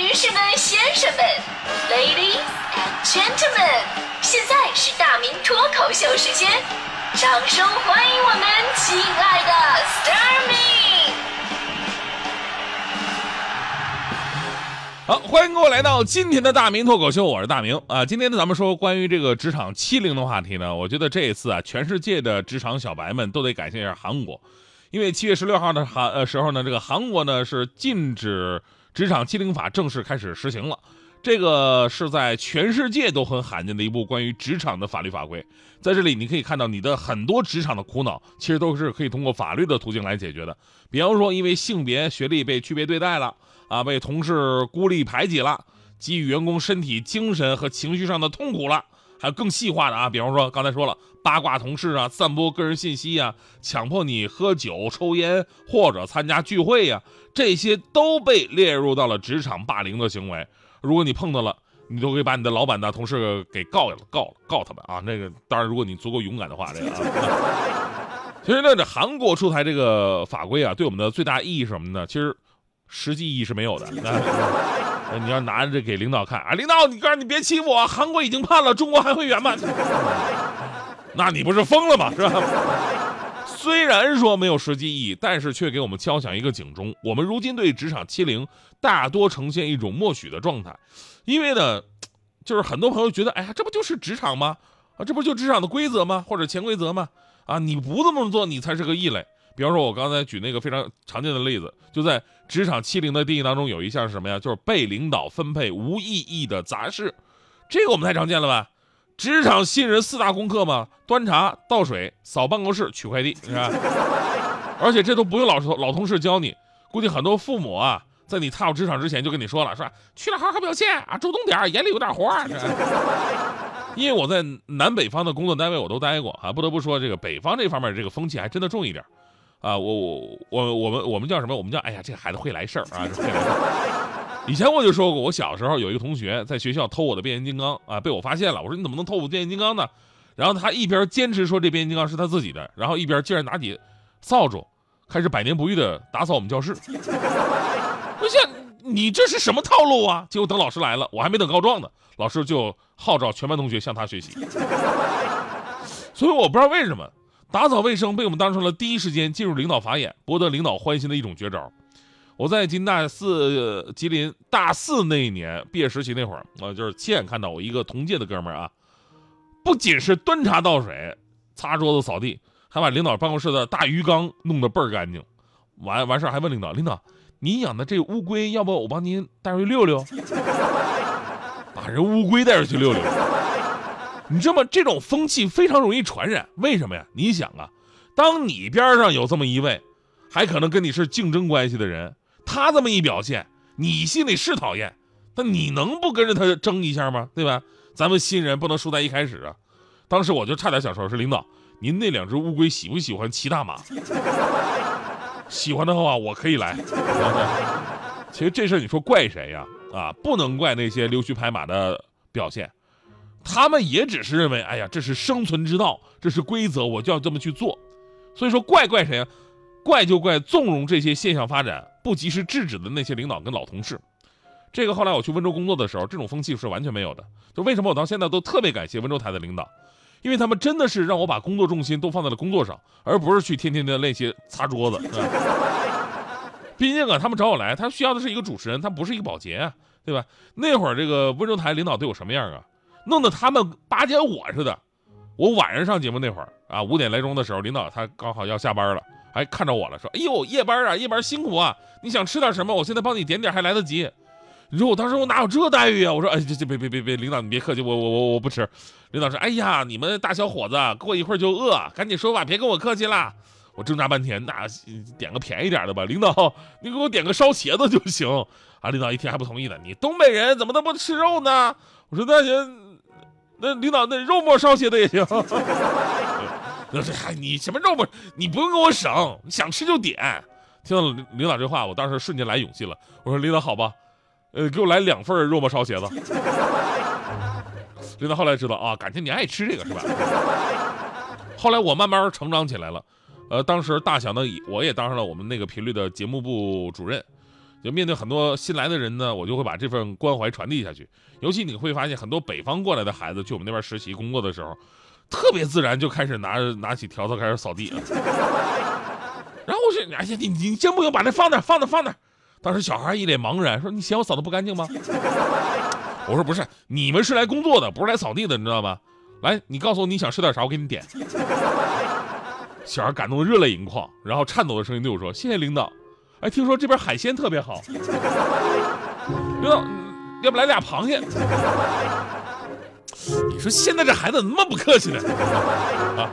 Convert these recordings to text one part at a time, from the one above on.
女士们、先生们，Ladies and Gentlemen，现在是大明脱口秀时间，掌声欢迎我们亲爱的 s t a r m y 好，欢迎各位来到今天的大明脱口秀，我是大明啊。今天呢，咱们说关于这个职场欺凌的话题呢，我觉得这一次啊，全世界的职场小白们都得感谢一下韩国，因为七月十六号的韩呃时候呢，这个韩国呢是禁止职场欺凌法正式开始实行了。这个是在全世界都很罕见的一部关于职场的法律法规，在这里你可以看到你的很多职场的苦恼，其实都是可以通过法律的途径来解决的。比方说，因为性别、学历被区别对待了，啊，被同事孤立排挤了，给予员工身体、精神和情绪上的痛苦了，还有更细化的啊，比方说刚才说了八卦同事啊，散播个人信息啊，强迫你喝酒、抽烟或者参加聚会呀，这些都被列入到了职场霸凌的行为。如果你碰到了，你都可以把你的老板的同事给告了，告了，告他们啊！那个当然，如果你足够勇敢的话，这个啊。其实呢，这韩国出台这个法规啊，对我们的最大意义是什么呢？其实实际意义是没有的。你要拿着给领导看啊，领导，你告诉你别欺负我，韩国已经判了，中国还会圆吗？那你不是疯了吗？是吧？虽然说没有实际意义，但是却给我们敲响一个警钟。我们如今对职场欺凌大多呈现一种默许的状态，因为呢，就是很多朋友觉得，哎呀，这不就是职场吗？啊，这不就职场的规则吗？或者潜规则吗？啊，你不这么做，你才是个异类。比方说，我刚才举那个非常常见的例子，就在职场欺凌的定义当中，有一项是什么呀？就是被领导分配无意义的杂事，这个我们太常见了吧？职场新人四大功课嘛，端茶倒水、扫办公室、取快递，是吧？而且这都不用老老同事教你，估计很多父母啊，在你踏入职场之前就跟你说了，是吧？去了好好表现啊，主动点，眼里有点活。因为我在南北方的工作单位我都待过啊，不得不说，这个北方这方面这个风气还真的重一点啊。我我我我们我们叫什么？我们叫哎呀，这孩子会来事儿啊。以前我就说过，我小时候有一个同学在学校偷我的变形金刚啊，被我发现了。我说你怎么能偷我变形金刚呢？然后他一边坚持说这变形金刚是他自己的，然后一边竟然拿起扫帚开始百年不遇的打扫我们教室。我想你这是什么套路啊？结果等老师来了，我还没等告状呢，老师就号召全班同学向他学习。所以我不知道为什么打扫卫生被我们当成了第一时间进入领导法眼、博得领导欢心的一种绝招。我在金大四，吉林大四那一年毕业实习那会儿，我就是亲眼看到我一个同届的哥们儿啊，不仅是端茶倒水、擦桌子、扫地，还把领导办公室的大鱼缸弄得倍儿干净。完完事儿还问领导：“领导，您养的这乌龟，要不我帮您带出去溜溜？” 把人乌龟带出去溜溜，你知道吗？这种风气非常容易传染。为什么呀？你想啊，当你边上有这么一位，还可能跟你是竞争关系的人。他这么一表现，你心里是讨厌，但你能不跟着他争一下吗？对吧？咱们新人不能输在一开始啊！当时我就差点想说，是领导，您那两只乌龟喜不喜欢骑大马？喜欢的话，我可以来。其实这事你说怪谁呀？啊，不能怪那些溜须拍马的表现，他们也只是认为，哎呀，这是生存之道，这是规则，我就要这么去做。所以说，怪怪谁呀？怪就怪纵容这些现象发展。不及时制止的那些领导跟老同事，这个后来我去温州工作的时候，这种风气是完全没有的。就为什么我到现在都特别感谢温州台的领导，因为他们真的是让我把工作重心都放在了工作上，而不是去天天的那些擦桌子。毕竟啊，他们找我来，他需要的是一个主持人，他不是一个保洁啊，对吧？那会儿这个温州台领导对我什么样啊？弄得他们巴结我似的。我晚上上节目那会儿啊，五点来钟的时候，领导他刚好要下班了。还看着我了，说：“哎呦，夜班啊，夜班辛苦啊！你想吃点什么？我现在帮你点点，还来得及。”你说我当时我哪有这待遇啊？我说：“哎，这这别别别别，领导你别客气，我我我我不吃。”领导说：“哎呀，你们大小伙子过一会儿就饿，赶紧说吧，别跟我客气啦。”我挣扎半天，那点个便宜点的吧。领导，你给我点个烧茄子就行啊。领导一听还不同意呢，你东北人怎么能不吃肉呢？我说那行，那领导那肉末烧茄子也行。那这还你什么肉末？你不用跟我省，想吃就点。听到领领导这话，我当时瞬间来勇气了。我说领导好吧，呃，给我来两份肉末烧茄子。领导后来知道啊，感情你爱吃这个是吧？后来我慢慢成长起来了，呃，当时大小的我也当上了我们那个频率的节目部主任。就面对很多新来的人呢，我就会把这份关怀传递下去。尤其你会发现，很多北方过来的孩子去我们那边实习工作的时候，特别自然就开始拿拿起笤帚开始扫地了。然后我说：“哎呀，你你行不用？把那放那放那放那。”当时小孩一脸茫然，说：“你嫌我扫的不干净吗？” 我说：“不是，你们是来工作的，不是来扫地的，你知道吗？来，你告诉我你想吃点啥，我给你点。”小孩感动的热泪盈眶，然后颤抖的声音对我说：“谢谢领导。”哎，听说这边海鲜特别好，领导，要不来俩螃蟹？你说现在这孩子怎么那么不客气呢？啊，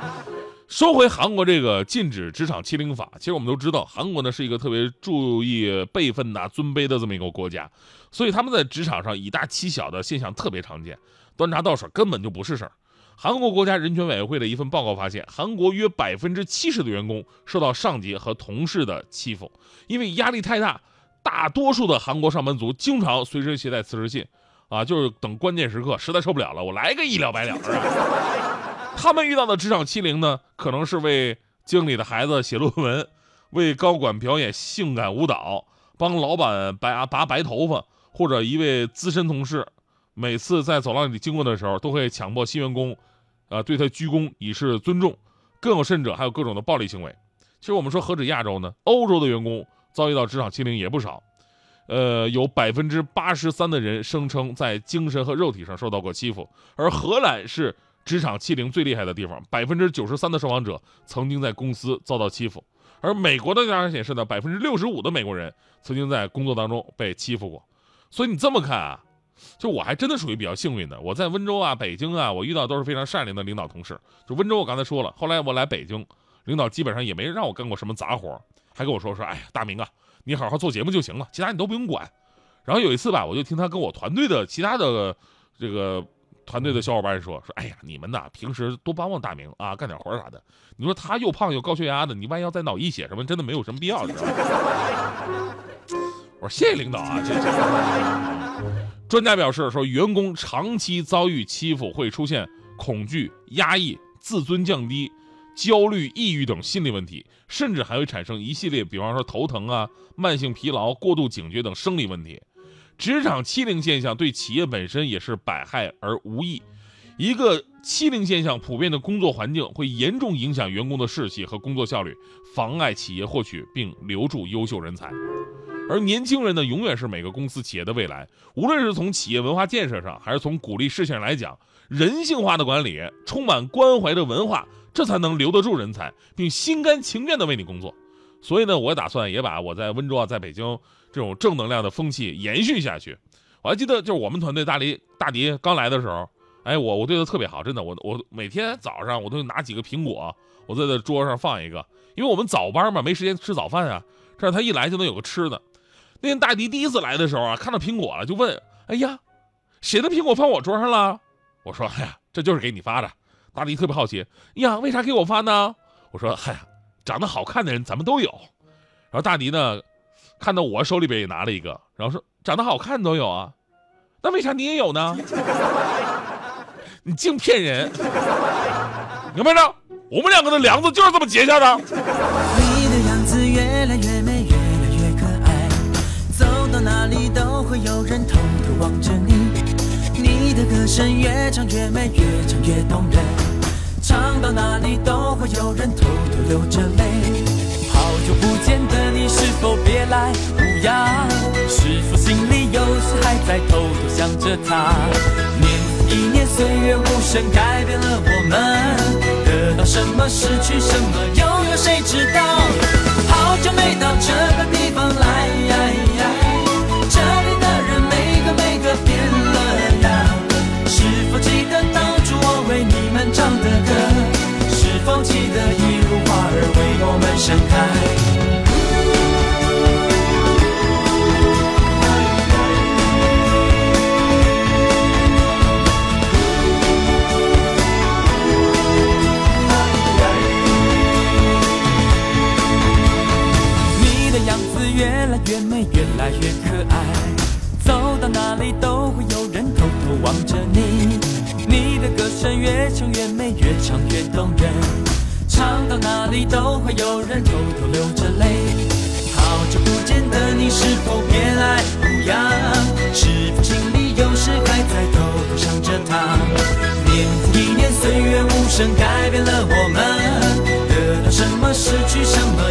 说回韩国这个禁止职场欺凌法，其实我们都知道，韩国呢是一个特别注意辈分呐、尊卑的这么一个国家，所以他们在职场上以大欺小的现象特别常见，端茶倒水根本就不是事儿。韩国国家人权委员会的一份报告发现，韩国约百分之七十的员工受到上级和同事的欺负，因为压力太大，大多数的韩国上班族经常随身携带辞职信，啊，就是等关键时刻实在受不了了，我来个一了百了，是吧？他们遇到的职场欺凌呢，可能是为经理的孩子写论文，为高管表演性感舞蹈，帮老板拔拔白头发，或者一位资深同事。每次在走廊里经过的时候，都会强迫新员工，呃，对他鞠躬以示尊重。更有甚者，还有各种的暴力行为。其实我们说何止亚洲呢？欧洲的员工遭遇到职场欺凌也不少。呃，有百分之八十三的人声称在精神和肉体上受到过欺负。而荷兰是职场欺凌最厉害的地方，百分之九十三的受访者曾经在公司遭到欺负。而美国的调查显示呢，百分之六十五的美国人曾经在工作当中被欺负过。所以你这么看啊？就我还真的属于比较幸运的，我在温州啊、北京啊，我遇到都是非常善良的领导同事。就温州，我刚才说了，后来我来北京，领导基本上也没让我干过什么杂活，还跟我说说，哎呀，大明啊，你好好做节目就行了，其他你都不用管。然后有一次吧，我就听他跟我团队的其他的这个团队的小伙伴说说，哎呀，你们呐平时多帮帮大明啊，干点活啥的。你说他又胖又高血压的，你万一要再脑溢血什么，真的没有什么必要，你知道吗？我说谢谢领导啊，这这。专家表示说，员工长期遭遇欺负会出现恐惧、压抑、自尊降低、焦虑、抑郁等心理问题，甚至还会产生一系列，比方说头疼啊、慢性疲劳、过度警觉等生理问题。职场欺凌现象对企业本身也是百害而无益。一个欺凌现象普遍的工作环境会严重影响员工的士气和工作效率，妨碍企业获取并留住优秀人才。而年轻人呢，永远是每个公司企业的未来。无论是从企业文化建设上，还是从鼓励事项来讲，人性化的管理，充满关怀的文化，这才能留得住人才，并心甘情愿的为你工作。所以呢，我打算也把我在温州啊，在北京这种正能量的风气延续下去。我还记得，就是我们团队大黎大迪刚来的时候，哎，我我对他特别好，真的，我我每天早上我都拿几个苹果，我在这桌上放一个，因为我们早班嘛，没时间吃早饭啊，这样他一来就能有个吃的。那天大迪第一次来的时候啊，看到苹果了，就问：“哎呀，谁的苹果放我桌上了？”我说：“哎呀，这就是给你发的。”大迪特别好奇：“呀，为啥给我发呢？”我说：“嗨呀，长得好看的人咱们都有。”然后大迪呢，看到我手里边也拿了一个，然后说：“长得好看都有啊，那为啥你也有呢？”你净骗人！明白着，我们两个的梁子就是这么结下。的望着你，你的歌声越唱越美，越唱越动人。唱到哪里都会有人偷偷流着泪。好久不见的你，是否别来无恙？是否心里有时还在偷偷想着他？年一年，岁月无声，改变了我们。得到什么，失去什么，又有谁知道？好久没到这个地方来。盛开。你的样子越来越美，越来越可爱，走到哪里都会有人偷偷望着你。你的歌声越唱越美，越唱越动人。唱到哪里都会有人偷偷流着泪好久不见的你是否别来？无恙是否心里有时还在偷偷想着他年复一年岁月无声改变了我们得到什么失去什么